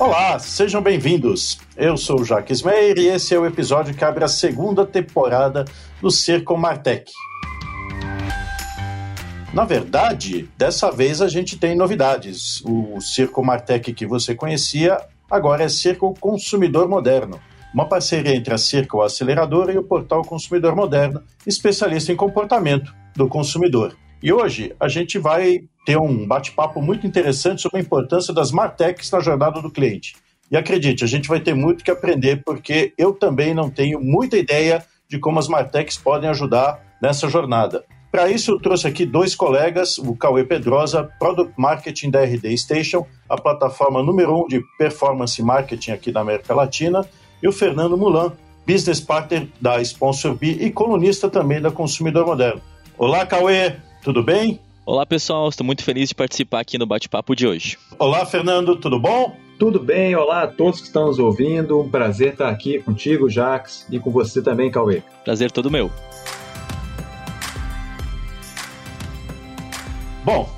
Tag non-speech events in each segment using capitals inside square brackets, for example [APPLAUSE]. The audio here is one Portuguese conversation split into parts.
Olá, sejam bem-vindos. Eu sou o Jaques Meyer e esse é o episódio que abre a segunda temporada do Circo Martech. Na verdade, dessa vez a gente tem novidades. O Circo Martech que você conhecia agora é Circo Consumidor Moderno, uma parceria entre a Circo Aceleradora e o portal Consumidor Moderno, especialista em comportamento do consumidor. E hoje a gente vai ter um bate-papo muito interessante sobre a importância das Martechs na jornada do cliente. E acredite, a gente vai ter muito que aprender, porque eu também não tenho muita ideia de como as Martechs podem ajudar nessa jornada. Para isso, eu trouxe aqui dois colegas, o Cauê Pedrosa, Product Marketing da RD Station, a plataforma número um de performance marketing aqui da América Latina, e o Fernando Mulan, Business Partner da Sponsor B e colunista também da Consumidor Moderno. Olá, Cauê, tudo bem? Olá pessoal, estou muito feliz de participar aqui no bate-papo de hoje. Olá Fernando, tudo bom? Tudo bem, olá a todos que estão nos ouvindo. Um prazer estar aqui contigo, Jax, e com você também, Cauê. Prazer todo meu. Bom,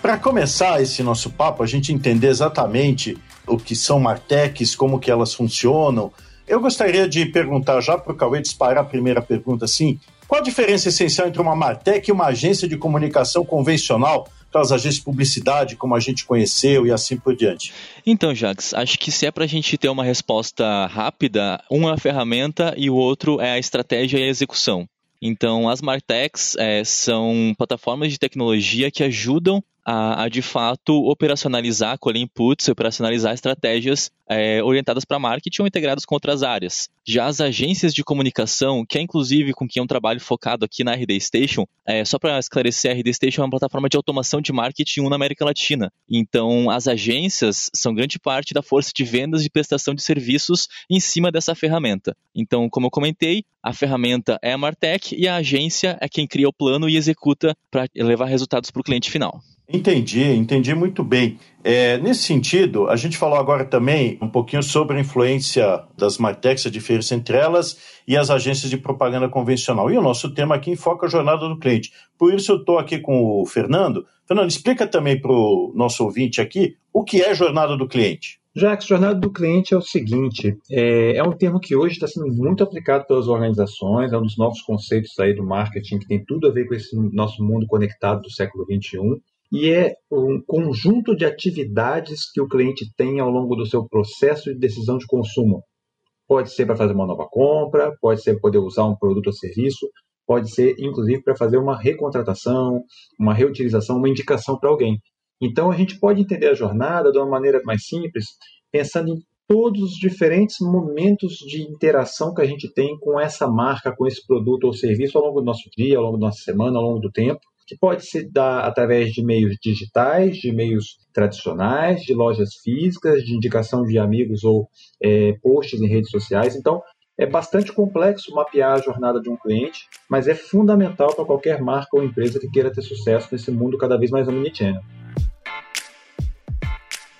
para começar esse nosso papo, a gente entender exatamente o que são Martechs, como que elas funcionam, eu gostaria de perguntar já para o Cauê disparar a primeira pergunta assim, qual a diferença essencial entre uma Martech e uma agência de comunicação convencional, aquelas agências de publicidade como a gente conheceu e assim por diante? Então, Jax, acho que se é para a gente ter uma resposta rápida, um é a ferramenta e o outro é a estratégia e a execução. Então, as Martechs é, são plataformas de tecnologia que ajudam a, a, de fato operacionalizar, colher inputs, operacionalizar estratégias é, orientadas para marketing ou integradas com outras áreas. Já as agências de comunicação, que é inclusive com quem é um trabalho focado aqui na RD Station, é, só para esclarecer, a RD Station é uma plataforma de automação de marketing na América Latina. Então, as agências são grande parte da força de vendas e prestação de serviços em cima dessa ferramenta. Então, como eu comentei, a ferramenta é a Martech e a agência é quem cria o plano e executa para levar resultados para o cliente final. Entendi, entendi muito bem. É, nesse sentido, a gente falou agora também um pouquinho sobre a influência das Martechs, a diferença entre elas e as agências de propaganda convencional. E o nosso tema aqui enfoca a jornada do cliente. Por isso eu estou aqui com o Fernando. Fernando, explica também para o nosso ouvinte aqui o que é jornada do cliente. Jax, jornada do cliente é o seguinte, é, é um termo que hoje está sendo muito aplicado pelas organizações, é um dos novos conceitos aí do marketing que tem tudo a ver com esse nosso mundo conectado do século XXI e é um conjunto de atividades que o cliente tem ao longo do seu processo de decisão de consumo. Pode ser para fazer uma nova compra, pode ser poder usar um produto ou serviço, pode ser inclusive para fazer uma recontratação, uma reutilização, uma indicação para alguém. Então a gente pode entender a jornada de uma maneira mais simples, pensando em todos os diferentes momentos de interação que a gente tem com essa marca, com esse produto ou serviço ao longo do nosso dia, ao longo da nossa semana, ao longo do tempo que pode se dar através de meios digitais, de meios tradicionais, de lojas físicas, de indicação de amigos ou é, posts em redes sociais. Então, é bastante complexo mapear a jornada de um cliente, mas é fundamental para qualquer marca ou empresa que queira ter sucesso nesse mundo cada vez mais omnichannel.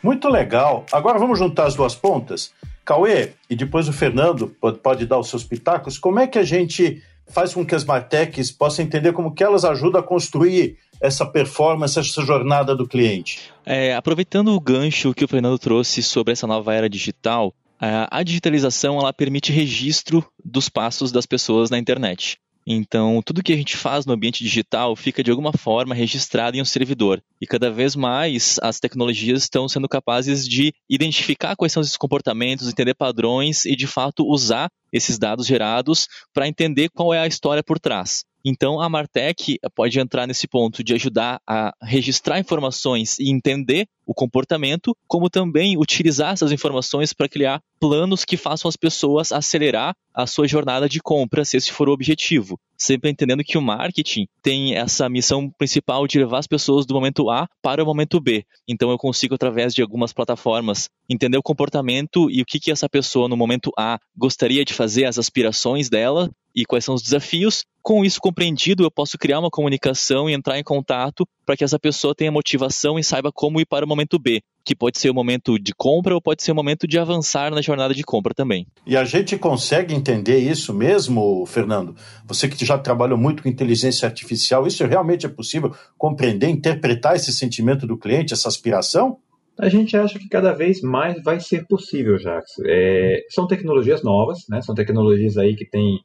Muito legal. Agora vamos juntar as duas pontas. Cauê e depois o Fernando pode, pode dar os seus pitacos. Como é que a gente faz com que as Martechs possam entender como que elas ajudam a construir essa performance, essa jornada do cliente? É, aproveitando o gancho que o Fernando trouxe sobre essa nova era digital, a digitalização ela permite registro dos passos das pessoas na internet. Então, tudo que a gente faz no ambiente digital fica de alguma forma registrado em um servidor. E cada vez mais as tecnologias estão sendo capazes de identificar quais são esses comportamentos, entender padrões e de fato usar esses dados gerados para entender qual é a história por trás. Então, a Martech pode entrar nesse ponto de ajudar a registrar informações e entender o comportamento, como também utilizar essas informações para criar planos que façam as pessoas acelerar a sua jornada de compra, se esse for o objetivo. Sempre entendendo que o marketing tem essa missão principal de levar as pessoas do momento A para o momento B. Então eu consigo, através de algumas plataformas, entender o comportamento e o que, que essa pessoa no momento A gostaria de fazer, as aspirações dela, e quais são os desafios. Com isso compreendido, eu posso criar uma comunicação e entrar em contato para que essa pessoa tenha motivação e saiba como ir para o momento B, que pode ser o momento de compra ou pode ser o momento de avançar na jornada de compra também. E a gente consegue entender isso mesmo, Fernando? Você que já trabalhou muito com inteligência artificial, isso realmente é possível compreender, interpretar esse sentimento do cliente, essa aspiração? A gente acha que cada vez mais vai ser possível, Jax. É, são tecnologias novas, né? São tecnologias aí que têm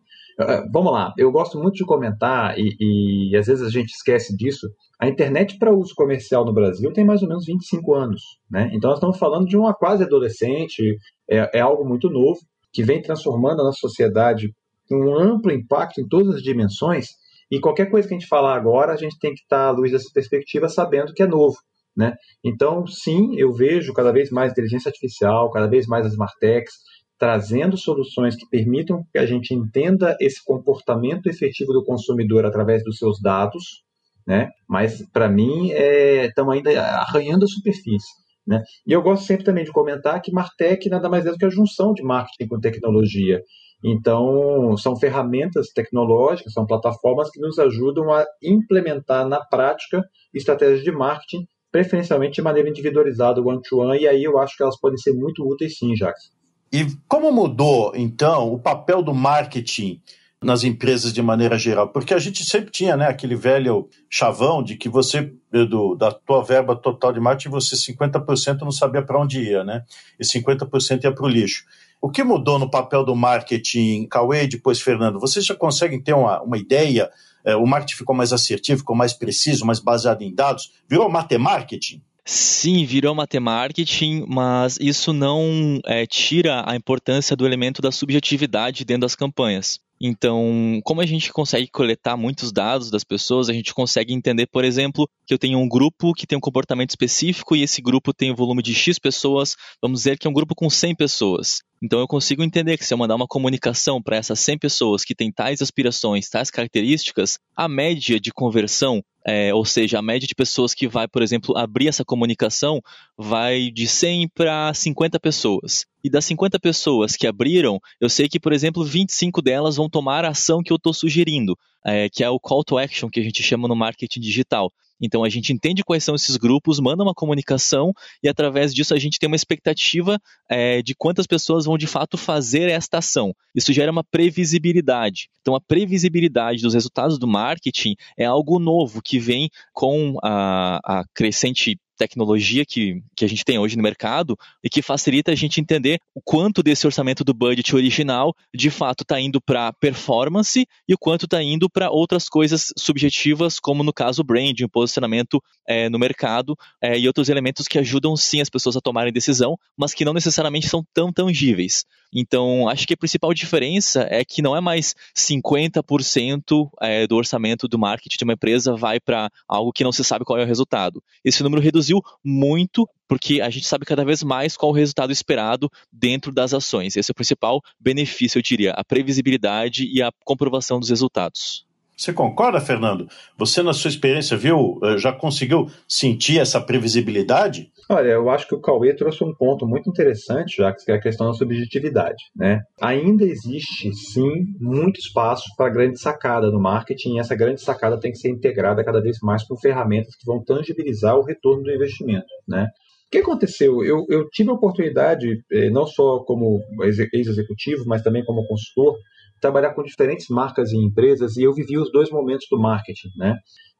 vamos lá, eu gosto muito de comentar e, e, às vezes a gente esquece disso. A internet para uso comercial no Brasil tem mais ou menos 25 anos, né? Então nós estamos falando de uma quase adolescente, é, é algo muito novo que vem transformando a nossa sociedade com um amplo impacto em todas as dimensões. E qualquer coisa que a gente falar agora, a gente tem que estar à luz dessa perspectiva sabendo que é novo. Né? Então, sim, eu vejo cada vez mais inteligência artificial, cada vez mais as smart techs, trazendo soluções que permitam que a gente entenda esse comportamento efetivo do consumidor através dos seus dados, né? Mas para mim estamos é, ainda arranhando a superfície. Né? E eu gosto sempre também de comentar que Martech nada mais é do que a junção de marketing com tecnologia. Então, são ferramentas tecnológicas, são plataformas que nos ajudam a implementar na prática estratégias de marketing, preferencialmente de maneira individualizada, one-to-one, -one, e aí eu acho que elas podem ser muito úteis sim, Jacques. E como mudou, então, o papel do marketing nas empresas de maneira geral? Porque a gente sempre tinha né, aquele velho chavão de que você, do, da tua verba total de marketing, você 50% não sabia para onde ia, né? E 50% ia para o lixo. O que mudou no papel do marketing, Cauê e depois Fernando? Vocês já conseguem ter uma, uma ideia? É, o marketing ficou mais assertivo, ficou mais preciso, mais baseado em dados? Virou matemarketing? Sim, virou marketing, mas isso não é, tira a importância do elemento da subjetividade dentro das campanhas. Então, como a gente consegue coletar muitos dados das pessoas, a gente consegue entender, por exemplo, que eu tenho um grupo que tem um comportamento específico e esse grupo tem um volume de X pessoas, vamos dizer que é um grupo com 100 pessoas. Então eu consigo entender que se eu mandar uma comunicação para essas 100 pessoas que têm tais aspirações, tais características, a média de conversão é, ou seja, a média de pessoas que vai, por exemplo, abrir essa comunicação vai de 100 para 50 pessoas. E das 50 pessoas que abriram, eu sei que, por exemplo, 25 delas vão tomar a ação que eu estou sugerindo, é, que é o call to action que a gente chama no marketing digital. Então a gente entende quais são esses grupos, manda uma comunicação e através disso a gente tem uma expectativa é, de quantas pessoas vão de fato fazer esta ação. Isso gera uma previsibilidade. Então a previsibilidade dos resultados do marketing é algo novo que vem com a, a crescente tecnologia que, que a gente tem hoje no mercado e que facilita a gente entender o quanto desse orçamento do budget original de fato está indo para performance e o quanto está indo para outras coisas subjetivas, como no caso branding, posicionamento é, no mercado é, e outros elementos que ajudam sim as pessoas a tomarem decisão, mas que não necessariamente são tão tangíveis. Então, acho que a principal diferença é que não é mais 50% é, do orçamento do marketing de uma empresa vai para algo que não se sabe qual é o resultado. Esse número reduziu muito porque a gente sabe cada vez mais qual o resultado esperado dentro das ações. Esse é o principal benefício, eu diria, a previsibilidade e a comprovação dos resultados. Você concorda, Fernando? Você, na sua experiência, viu, eh, já conseguiu sentir essa previsibilidade? Olha, eu acho que o Cauê trouxe um ponto muito interessante, já que é a questão da subjetividade. Né? Ainda existe, sim, muito espaço para grande sacada no marketing, e essa grande sacada tem que ser integrada cada vez mais com ferramentas que vão tangibilizar o retorno do investimento. Né? O que aconteceu? Eu, eu tive a oportunidade, eh, não só como ex-executivo, mas também como consultor, trabalhar com diferentes marcas e empresas e eu vivi os dois momentos do marketing, né?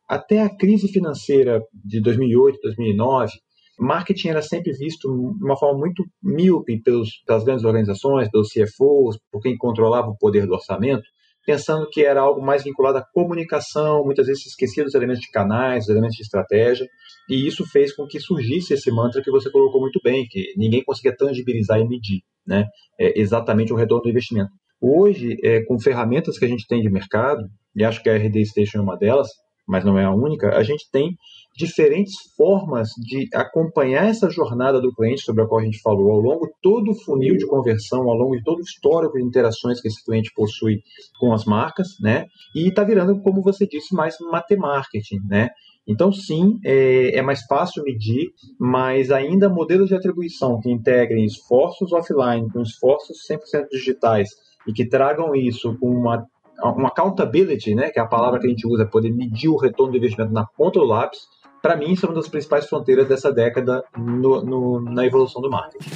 Até a crise financeira de 2008, 2009, marketing era sempre visto de uma forma muito míope pelos, pelas grandes organizações, pelos CFOs, por quem controlava o poder do orçamento, pensando que era algo mais vinculado à comunicação, muitas vezes esquecia dos elementos de canais, dos elementos de estratégia, e isso fez com que surgisse esse mantra que você colocou muito bem, que ninguém conseguia tangibilizar e medir, né? É exatamente o retorno do investimento. Hoje, é, com ferramentas que a gente tem de mercado, e acho que a RD Station é uma delas, mas não é a única, a gente tem diferentes formas de acompanhar essa jornada do cliente sobre a qual a gente falou, ao longo todo o funil de conversão, ao longo de todo o histórico de interações que esse cliente possui com as marcas, né? E está virando, como você disse, mais matemarketing, né? Então, sim, é, é, mais fácil medir, mas ainda modelos de atribuição que integrem esforços offline com esforços 100% digitais e que tragam isso com uma, uma accountability, né, que é a palavra que a gente usa, poder medir o retorno do investimento na ponta do lápis, para mim, isso é uma das principais fronteiras dessa década no, no, na evolução do marketing.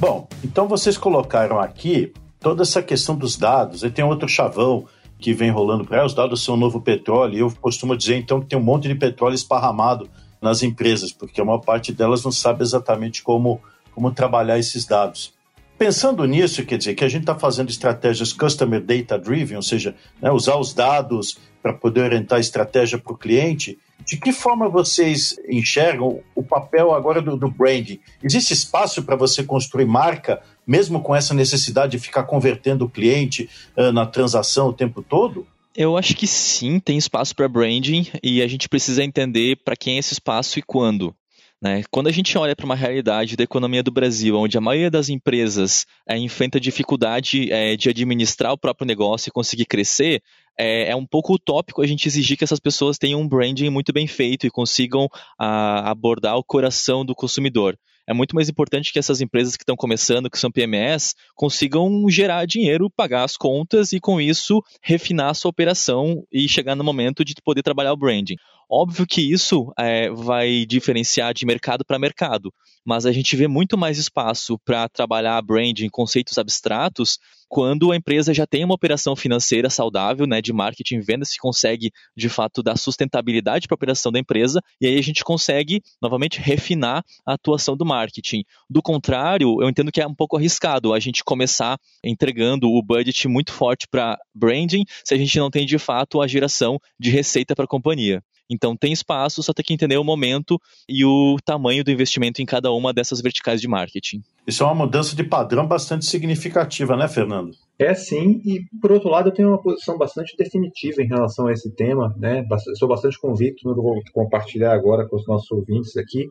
Bom, então vocês colocaram aqui toda essa questão dos dados, e tem outro chavão que vem rolando para os dados são o novo petróleo. E eu costumo dizer então que tem um monte de petróleo esparramado nas empresas, porque a maior parte delas não sabe exatamente como, como trabalhar esses dados. Pensando nisso, quer dizer que a gente está fazendo estratégias customer data driven, ou seja, né, usar os dados para poder orientar a estratégia para o cliente. De que forma vocês enxergam o papel agora do, do branding? Existe espaço para você construir marca, mesmo com essa necessidade de ficar convertendo o cliente uh, na transação o tempo todo? Eu acho que sim, tem espaço para branding e a gente precisa entender para quem é esse espaço e quando. Né? Quando a gente olha para uma realidade da economia do Brasil, onde a maioria das empresas é, enfrenta dificuldade é, de administrar o próprio negócio e conseguir crescer, é, é, um pouco utópico a gente exigir que essas pessoas tenham um branding muito bem feito e consigam a, abordar o coração do consumidor. É muito mais importante que essas empresas que estão começando, que são PMS, consigam gerar dinheiro, pagar as contas e, com isso, refinar a sua operação e chegar no momento de poder trabalhar o branding. Óbvio que isso é, vai diferenciar de mercado para mercado, mas a gente vê muito mais espaço para trabalhar branding, conceitos abstratos, quando a empresa já tem uma operação financeira saudável, né, de marketing e venda, se consegue de fato dar sustentabilidade para a operação da empresa, e aí a gente consegue novamente refinar a atuação do marketing. Do contrário, eu entendo que é um pouco arriscado a gente começar entregando o budget muito forte para branding, se a gente não tem de fato a geração de receita para a companhia. Então tem espaço, só tem que entender o momento e o tamanho do investimento em cada uma dessas verticais de marketing. Isso é uma mudança de padrão bastante significativa, né, Fernando? É sim, e por outro lado eu tenho uma posição bastante definitiva em relação a esse tema, né? Sou bastante convicto no que vou compartilhar agora com os nossos ouvintes aqui.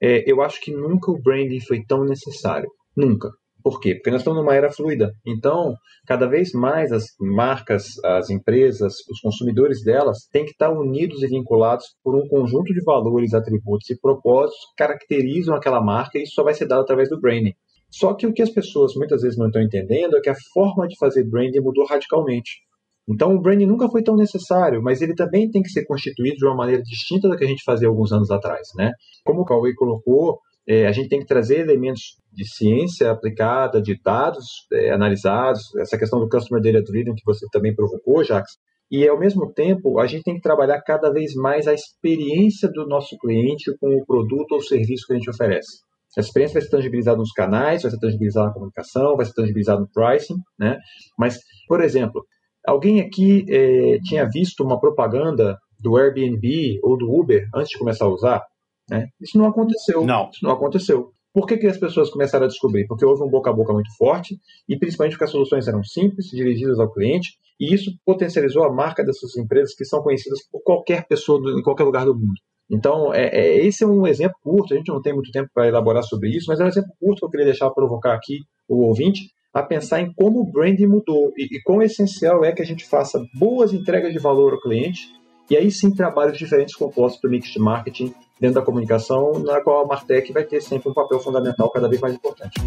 É, eu acho que nunca o branding foi tão necessário. Nunca. Por quê? Porque nós estamos numa era fluida. Então, cada vez mais as marcas, as empresas, os consumidores delas têm que estar unidos e vinculados por um conjunto de valores, atributos e propósitos que caracterizam aquela marca e isso só vai ser dado através do branding. Só que o que as pessoas muitas vezes não estão entendendo é que a forma de fazer branding mudou radicalmente. Então o branding nunca foi tão necessário, mas ele também tem que ser constituído de uma maneira distinta da que a gente fazia alguns anos atrás, né? Como o Cauê colocou, é, a gente tem que trazer elementos de ciência aplicada, de dados é, analisados, essa questão do Customer Data Driven que você também provocou, Jax, e ao mesmo tempo a gente tem que trabalhar cada vez mais a experiência do nosso cliente com o produto ou serviço que a gente oferece. Essa experiência vai ser tangibilizada nos canais, vai ser tangibilizada na comunicação, vai ser tangibilizada no pricing, né? Mas, por exemplo, alguém aqui é, tinha visto uma propaganda do Airbnb ou do Uber antes de começar a usar? Né? Isso não aconteceu. Não. Isso não aconteceu. Por que, que as pessoas começaram a descobrir? Porque houve um boca a boca muito forte e principalmente porque as soluções eram simples, dirigidas ao cliente, e isso potencializou a marca dessas empresas que são conhecidas por qualquer pessoa do, em qualquer lugar do mundo. Então, é, é, esse é um exemplo curto, a gente não tem muito tempo para elaborar sobre isso, mas é um exemplo curto que eu queria deixar provocar aqui o ouvinte a pensar em como o branding mudou e, e quão essencial é que a gente faça boas entregas de valor ao cliente e aí sim trabalhos diferentes compostos do mix de marketing dentro da comunicação, na qual a Martech vai ter sempre um papel fundamental cada vez mais importante.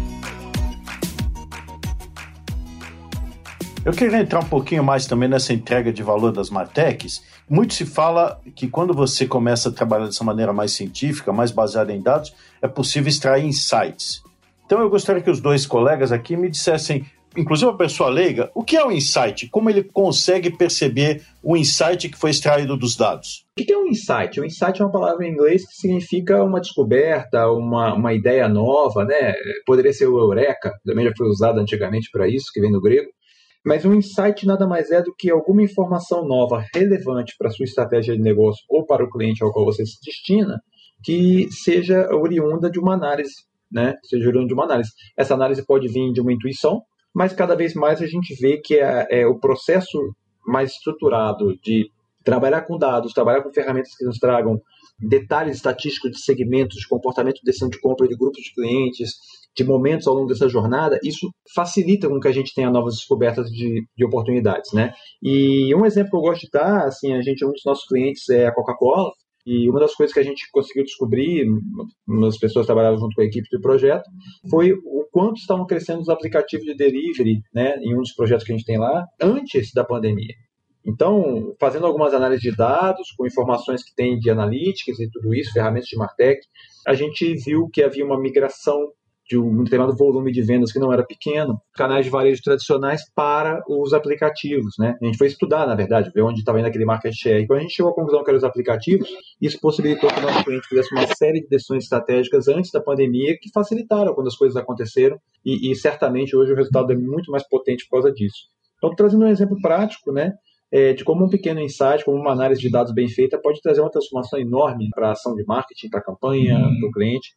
Eu queria entrar um pouquinho mais também nessa entrega de valor das Martechs. Muito se fala que quando você começa a trabalhar dessa maneira mais científica, mais baseada em dados, é possível extrair insights. Então eu gostaria que os dois colegas aqui me dissessem inclusive a pessoa leiga, o que é o insight? Como ele consegue perceber o insight que foi extraído dos dados? O que é um insight? O insight é uma palavra em inglês que significa uma descoberta, uma, uma ideia nova, né? Poderia ser o eureka, também já foi usado antigamente para isso, que vem do grego. Mas um insight nada mais é do que alguma informação nova relevante para a sua estratégia de negócio ou para o cliente ao qual você se destina, que seja oriunda de uma análise, né? Seja oriunda de uma análise. Essa análise pode vir de uma intuição, mas cada vez mais a gente vê que é, é o processo mais estruturado de trabalhar com dados, trabalhar com ferramentas que nos tragam detalhes estatísticos de segmentos, de comportamento de decisão de compra de grupos de clientes, de momentos ao longo dessa jornada, isso facilita com que a gente tenha novas descobertas de, de oportunidades, né? E um exemplo que eu gosto de dar, assim, a gente, um dos nossos clientes é a Coca-Cola, e uma das coisas que a gente conseguiu descobrir, umas pessoas trabalhavam junto com a equipe do projeto, foi o quanto estavam crescendo os aplicativos de delivery, né, em um dos projetos que a gente tem lá, antes da pandemia. Então, fazendo algumas análises de dados, com informações que tem de analíticas e tudo isso, ferramentas de Martech, a gente viu que havia uma migração de um determinado volume de vendas que não era pequeno, canais de varejo tradicionais para os aplicativos, né? A gente foi estudar, na verdade, ver onde estava indo aquele market share. E quando a gente chegou à conclusão que eram os aplicativos, isso possibilitou que o nosso cliente fizesse uma série de decisões estratégicas antes da pandemia que facilitaram quando as coisas aconteceram e, e certamente hoje o resultado é muito mais potente por causa disso. Então, trazendo um exemplo prático, né? É, de como um pequeno insight, como uma análise de dados bem feita pode trazer uma transformação enorme para a ação de marketing, para a campanha, uhum. para o cliente.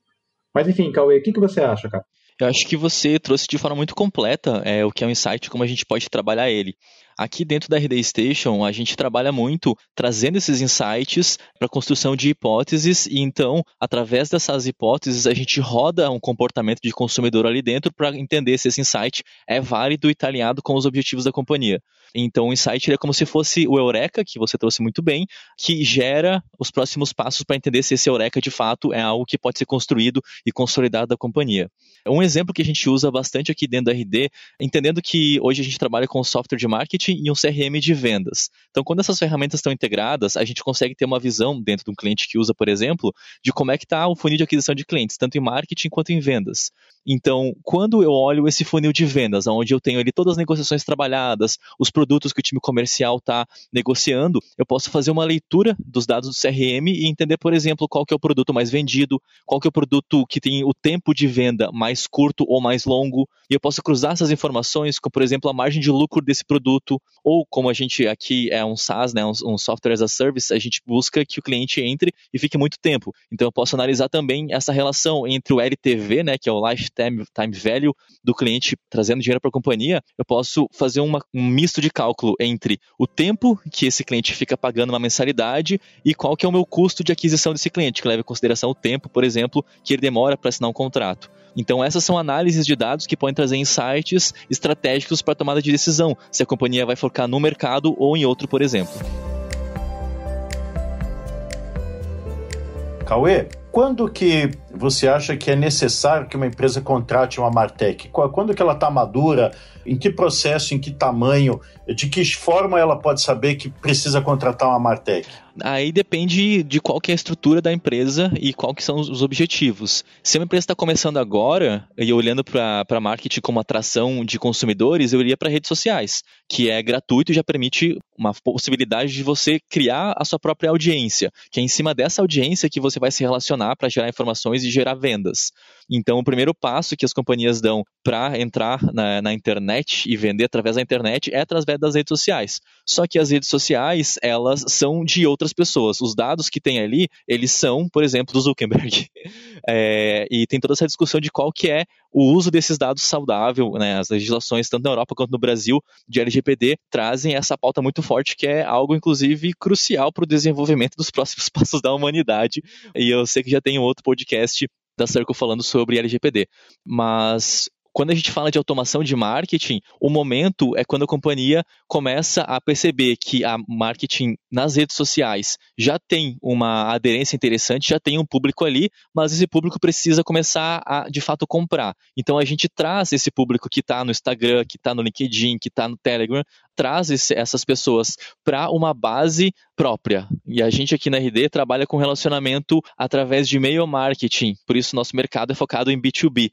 Mas enfim, Cauê, o que, que você acha, cara? Eu acho que você trouxe de forma muito completa é, o que é um insight, como a gente pode trabalhar ele. Aqui dentro da RD Station, a gente trabalha muito trazendo esses insights para a construção de hipóteses e então, através dessas hipóteses, a gente roda um comportamento de consumidor ali dentro para entender se esse insight é válido e está alinhado com os objetivos da companhia. Então, o insight é como se fosse o Eureka, que você trouxe muito bem, que gera os próximos passos para entender se esse Eureka de fato é algo que pode ser construído e consolidado da companhia. Um exemplo que a gente usa bastante aqui dentro da RD, entendendo que hoje a gente trabalha com software de marketing e um CRM de vendas. Então, quando essas ferramentas estão integradas, a gente consegue ter uma visão dentro de um cliente que usa, por exemplo, de como é que está o funil de aquisição de clientes, tanto em marketing quanto em vendas. Então, quando eu olho esse funil de vendas, onde eu tenho ali todas as negociações trabalhadas, os produtos que o time comercial está negociando, eu posso fazer uma leitura dos dados do CRM e entender, por exemplo, qual que é o produto mais vendido, qual que é o produto que tem o tempo de venda mais curto ou mais longo, e eu posso cruzar essas informações com, por exemplo, a margem de lucro desse produto, ou como a gente aqui é um SaaS, né, um, um software as a service, a gente busca que o cliente entre e fique muito tempo. Então eu posso analisar também essa relação entre o LTV, né, que é o lifetime time value do cliente trazendo dinheiro para a companhia, eu posso fazer uma, um misto de cálculo entre o tempo que esse cliente fica pagando uma mensalidade e qual que é o meu custo de aquisição desse cliente, que leva em consideração o tempo, por exemplo, que ele demora para assinar um contrato. Então, essas são análises de dados que podem trazer insights estratégicos para a tomada de decisão, se a companhia vai focar no mercado ou em outro, por exemplo. Cauê, quando que você acha que é necessário que uma empresa contrate uma Martech? Quando que ela está madura? Em que processo, em que tamanho? De que forma ela pode saber que precisa contratar uma Martech? Aí depende de qual que é a estrutura da empresa e qual que são os objetivos. Se uma empresa está começando agora, e olhando para marketing como atração de consumidores, eu iria para redes sociais, que é gratuito e já permite uma possibilidade de você criar a sua própria audiência, que é em cima dessa audiência que você vai se relacionar para gerar informações e gerar vendas. Então, o primeiro passo que as companhias dão para entrar na, na, internet e vender através da internet é através das redes sociais. Só que as redes sociais, elas são de outras pessoas. Os dados que tem ali, eles são, por exemplo, do Zuckerberg. [LAUGHS] É, e tem toda essa discussão de qual que é o uso desses dados saudável, né? As legislações, tanto na Europa quanto no Brasil, de LGPD, trazem essa pauta muito forte, que é algo, inclusive, crucial para o desenvolvimento dos próximos [LAUGHS] passos da humanidade. E eu sei que já tem outro podcast da Circle falando sobre LGPD. Mas quando a gente fala de automação de marketing, o momento é quando a companhia começa a perceber que a marketing nas redes sociais já tem uma aderência interessante, já tem um público ali, mas esse público precisa começar a, de fato, comprar. Então a gente traz esse público que está no Instagram, que está no LinkedIn, que está no Telegram, traz esse, essas pessoas para uma base própria. E a gente aqui na RD trabalha com relacionamento através de e-mail marketing, por isso nosso mercado é focado em B2B,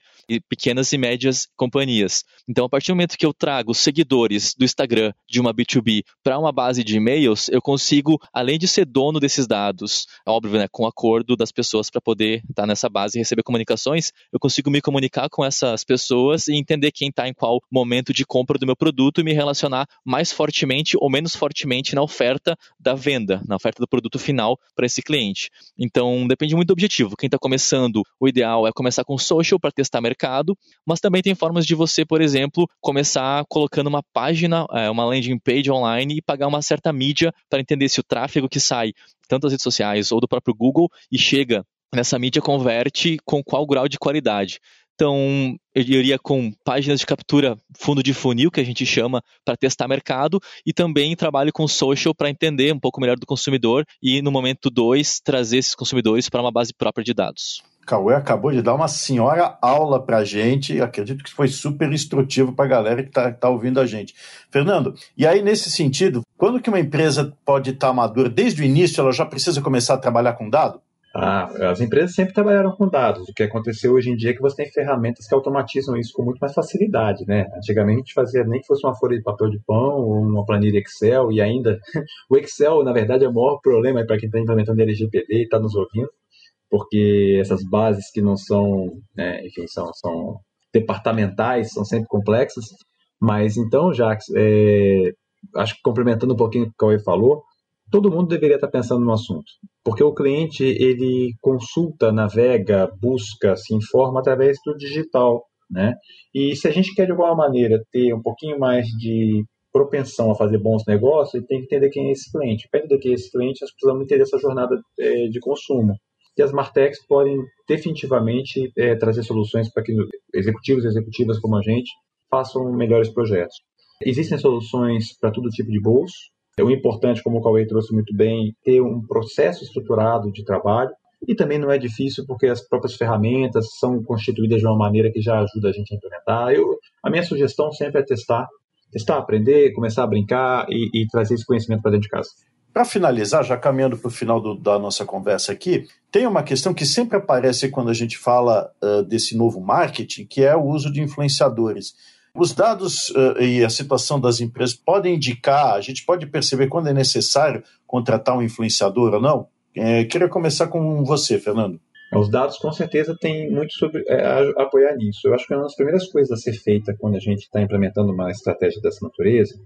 pequenas e médias companhias. Então, a partir do momento que eu trago seguidores do Instagram de uma B2B para uma base de e-mails, eu consigo, além de ser dono desses dados, óbvio, né, com acordo das pessoas para poder estar tá nessa base e receber comunicações, eu consigo me comunicar com essas pessoas e entender quem está em qual momento de compra do meu produto e me relacionar mais fortemente ou menos fortemente na oferta da venda, na oferta do produto final para esse cliente. Então, depende muito do objetivo. Quem está começando, o ideal é começar com social para testar mercado, mas também tem formas de você, por exemplo, começar colocando uma página, é, uma landing page online e pagar uma certa mídia para entender se o tráfego que sai tanto das redes sociais ou do próprio Google e chega nessa mídia converte com qual grau de qualidade. Então, eu iria com páginas de captura fundo de funil, que a gente chama, para testar mercado, e também trabalho com social para entender um pouco melhor do consumidor e, no momento 2, trazer esses consumidores para uma base própria de dados. Cauê acabou de dar uma senhora aula para a gente, acredito que foi super instrutivo para a galera que está tá ouvindo a gente. Fernando, e aí nesse sentido, quando que uma empresa pode estar tá madura? Desde o início ela já precisa começar a trabalhar com dado? Ah, as empresas sempre trabalharam com dados. O que aconteceu hoje em dia é que você tem ferramentas que automatizam isso com muito mais facilidade, né? Antigamente a gente fazia nem que fosse uma folha de papel de pão ou uma planilha Excel e ainda [LAUGHS] o Excel, na verdade, é o maior problema para quem está implementando LGPD e está nos ouvindo, porque essas bases que não são, né, enfim, são, são departamentais, são sempre complexas. Mas então, Jax, é, acho que complementando um pouquinho o que o Cauê falou, todo mundo deveria estar pensando no assunto, porque o cliente ele consulta, navega, busca, se informa através do digital, né? E se a gente quer de alguma maneira ter um pouquinho mais de propensão a fazer bons negócios, ele tem que entender quem é esse cliente. Entender quem é esse cliente, nós precisamos entender essa jornada é, de consumo. E as Martechs podem definitivamente é, trazer soluções para que executivos e executivas como a gente façam melhores projetos. Existem soluções para todo tipo de bolso, o importante, como o Cauê trouxe muito bem, ter um processo estruturado de trabalho. E também não é difícil porque as próprias ferramentas são constituídas de uma maneira que já ajuda a gente a implementar. Eu, a minha sugestão sempre é testar, testar, aprender, começar a brincar e, e trazer esse conhecimento para dentro de casa. Para finalizar, já caminhando para o final do, da nossa conversa aqui, tem uma questão que sempre aparece quando a gente fala uh, desse novo marketing, que é o uso de influenciadores. Os dados uh, e a situação das empresas podem indicar, a gente pode perceber quando é necessário contratar um influenciador ou não? É, queria começar com você, Fernando. Os dados com certeza têm muito sobre é, a, apoiar nisso. Eu acho que uma das primeiras coisas a ser feita quando a gente está implementando uma estratégia dessa natureza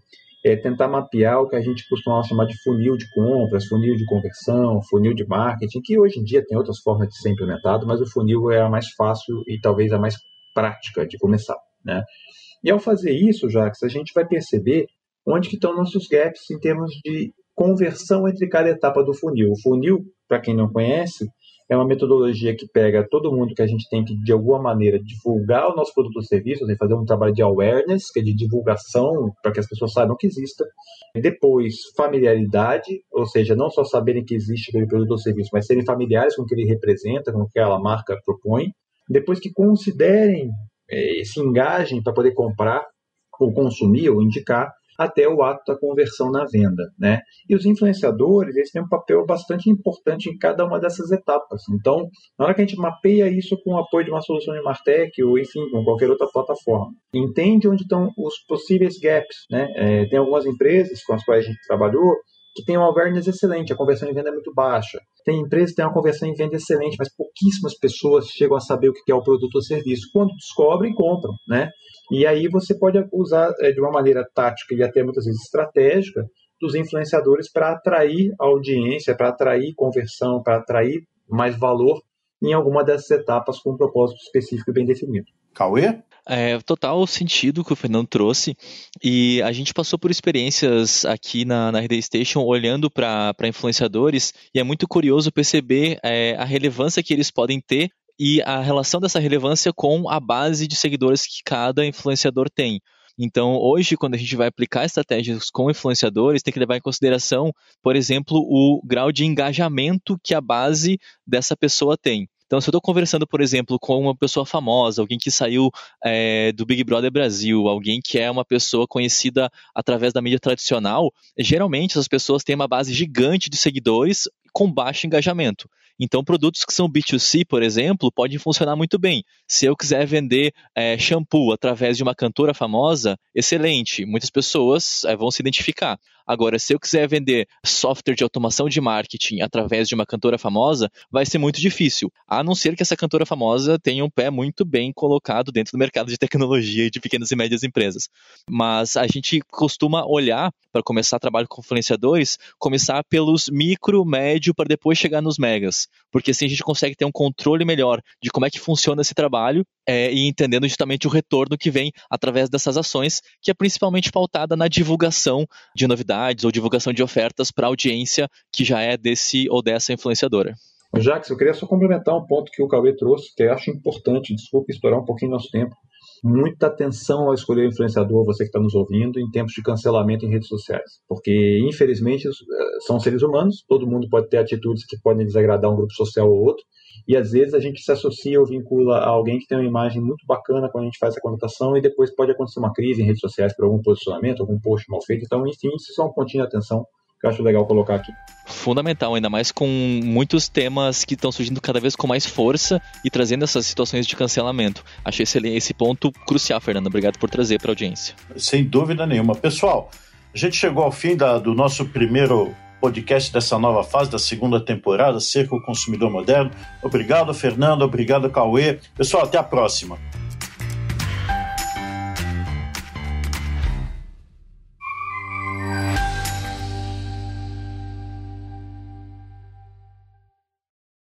é tentar mapear o que a gente costuma chamar de funil de compras, funil de conversão, funil de marketing, que hoje em dia tem outras formas de ser implementado, mas o funil é a mais fácil e talvez a mais prática de começar, né? E ao fazer isso, Jacques, a gente vai perceber onde que estão nossos gaps em termos de conversão entre cada etapa do funil. O funil, para quem não conhece, é uma metodologia que pega todo mundo que a gente tem que, de alguma maneira, divulgar o nosso produto ou serviço, fazer um trabalho de awareness, que é de divulgação, para que as pessoas saibam que exista. Depois, familiaridade, ou seja, não só saberem que existe aquele produto ou serviço, mas serem familiares com o que ele representa, com o que aquela marca propõe. Depois que considerem é, se engajem para poder comprar ou consumir ou indicar até o ato da conversão na venda, né? E os influenciadores, eles têm um papel bastante importante em cada uma dessas etapas. Então, na hora que a gente mapeia isso com o apoio de uma solução de Martech ou, enfim, com qualquer outra plataforma, entende onde estão os possíveis gaps, né? É, tem algumas empresas com as quais a gente trabalhou que tem uma awareness excelente, a conversão em venda é muito baixa. Tem empresas que têm uma conversão em venda excelente, mas pouquíssimas pessoas chegam a saber o que é o produto ou serviço. Quando descobrem, compram, né? E aí você pode usar é, de uma maneira tática e até muitas vezes estratégica dos influenciadores para atrair audiência, para atrair conversão, para atrair mais valor em alguma dessas etapas com um propósito específico e bem definido. Cauê? É total sentido que o Fernando trouxe e a gente passou por experiências aqui na, na RD Station olhando para influenciadores e é muito curioso perceber é, a relevância que eles podem ter e a relação dessa relevância com a base de seguidores que cada influenciador tem. Então, hoje, quando a gente vai aplicar estratégias com influenciadores, tem que levar em consideração, por exemplo, o grau de engajamento que a base dessa pessoa tem. Então, se eu estou conversando, por exemplo, com uma pessoa famosa, alguém que saiu é, do Big Brother Brasil, alguém que é uma pessoa conhecida através da mídia tradicional, geralmente essas pessoas têm uma base gigante de seguidores com baixo engajamento. Então, produtos que são B2C, por exemplo, podem funcionar muito bem. Se eu quiser vender é, shampoo através de uma cantora famosa, excelente, muitas pessoas é, vão se identificar. Agora, se eu quiser vender software de automação de marketing através de uma cantora famosa, vai ser muito difícil, a não ser que essa cantora famosa tenha um pé muito bem colocado dentro do mercado de tecnologia e de pequenas e médias empresas. Mas a gente costuma olhar para começar trabalho com influenciadores, começar pelos micro, médio, para depois chegar nos megas. Porque assim a gente consegue ter um controle melhor de como é que funciona esse trabalho é, e entendendo justamente o retorno que vem através dessas ações, que é principalmente pautada na divulgação de novidades ou divulgação de ofertas para a audiência que já é desse ou dessa influenciadora. Jax, eu queria só complementar um ponto que o Cauê trouxe, que eu acho importante, desculpe estourar um pouquinho nosso tempo. Muita atenção ao escolher o influenciador, você que está nos ouvindo, em tempos de cancelamento em redes sociais. Porque, infelizmente, eh, são seres humanos, todo mundo pode ter atitudes que podem desagradar um grupo social ou outro, e às vezes a gente se associa ou vincula a alguém que tem uma imagem muito bacana quando a gente faz essa conotação e depois pode acontecer uma crise em redes sociais por algum posicionamento, algum post mal feito. Então, enfim, isso é um pontinho de atenção que eu acho legal colocar aqui. Fundamental, ainda mais com muitos temas que estão surgindo cada vez com mais força e trazendo essas situações de cancelamento. Achei esse, esse ponto crucial, Fernando. Obrigado por trazer para a audiência. Sem dúvida nenhuma. Pessoal, a gente chegou ao fim da, do nosso primeiro podcast dessa nova fase, da segunda temporada, Cerco Consumidor Moderno. Obrigado, Fernando. Obrigado, Cauê. Pessoal, até a próxima.